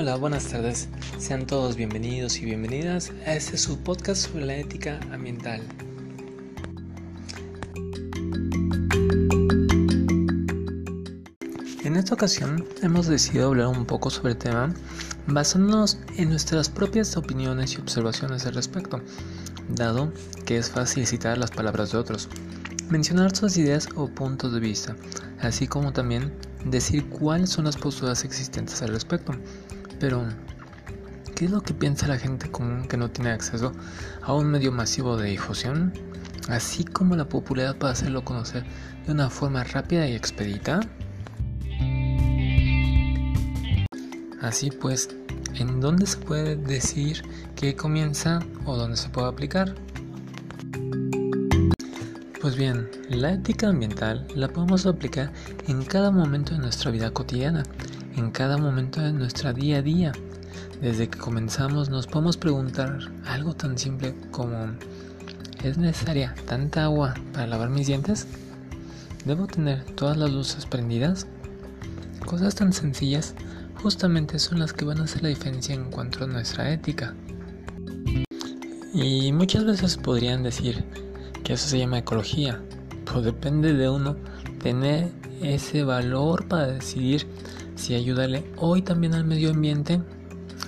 Hola, buenas tardes. Sean todos bienvenidos y bienvenidas a este su podcast sobre la ética ambiental. En esta ocasión hemos decidido hablar un poco sobre el tema basándonos en nuestras propias opiniones y observaciones al respecto, dado que es fácil citar las palabras de otros, mencionar sus ideas o puntos de vista, así como también decir cuáles son las posturas existentes al respecto. Pero, ¿qué es lo que piensa la gente común que no tiene acceso a un medio masivo de difusión? Así como la popularidad para hacerlo conocer de una forma rápida y expedita. Así pues, ¿en dónde se puede decir que comienza o dónde se puede aplicar? Pues bien, la ética ambiental la podemos aplicar en cada momento de nuestra vida cotidiana, en cada momento de nuestra día a día. Desde que comenzamos nos podemos preguntar algo tan simple como ¿es necesaria tanta agua para lavar mis dientes? ¿Debo tener todas las luces prendidas? Cosas tan sencillas justamente son las que van a hacer la diferencia en cuanto a nuestra ética. Y muchas veces podrían decir que eso se llama ecología, pues depende de uno tener ese valor para decidir si ayudarle hoy también al medio ambiente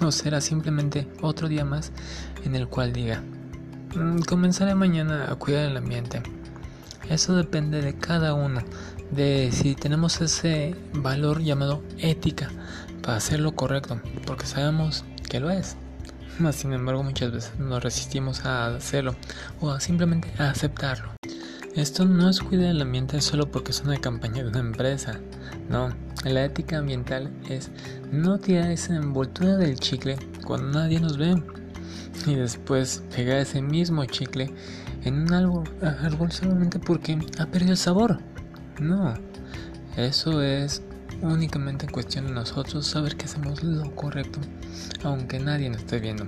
o será simplemente otro día más en el cual diga, mm, comenzaré mañana a cuidar el ambiente. Eso depende de cada uno, de si tenemos ese valor llamado ética para hacer lo correcto, porque sabemos que lo es. Más sin embargo, muchas veces nos resistimos a hacerlo o a simplemente a aceptarlo. Esto no es cuidar el ambiente solo porque es una campaña de una empresa. No, la ética ambiental es no tirar esa envoltura del chicle cuando nadie nos ve y después pegar ese mismo chicle en un árbol, solamente porque ha perdido el sabor. No, eso es únicamente en cuestión de nosotros saber que hacemos lo correcto, aunque nadie nos esté viendo.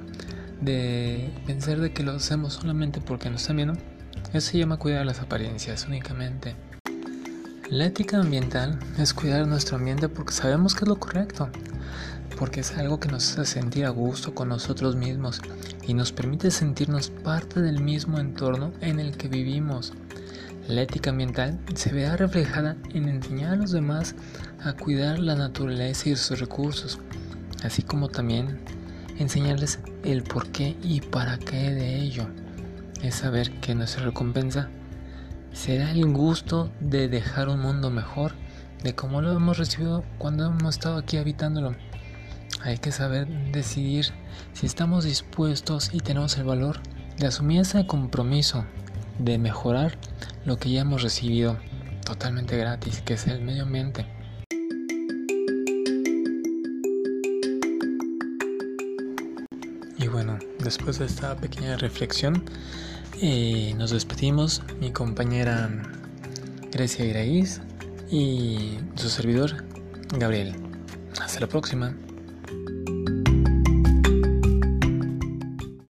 De pensar de que lo hacemos solamente porque nos están viendo, eso se llama cuidar las apariencias únicamente. La ética ambiental es cuidar nuestro ambiente porque sabemos que es lo correcto, porque es algo que nos hace sentir a gusto con nosotros mismos y nos permite sentirnos parte del mismo entorno en el que vivimos. La ética ambiental se verá reflejada en enseñar a los demás a cuidar la naturaleza y sus recursos, así como también enseñarles el por qué y para qué de ello. Es saber que nuestra recompensa será el gusto de dejar un mundo mejor de como lo hemos recibido cuando hemos estado aquí habitándolo. Hay que saber decidir si estamos dispuestos y tenemos el valor de asumir ese compromiso de mejorar lo que ya hemos recibido totalmente gratis, que es el medio ambiente. Y bueno, después de esta pequeña reflexión, eh, nos despedimos, mi compañera Grecia Iraíz y su servidor Gabriel. Hasta la próxima.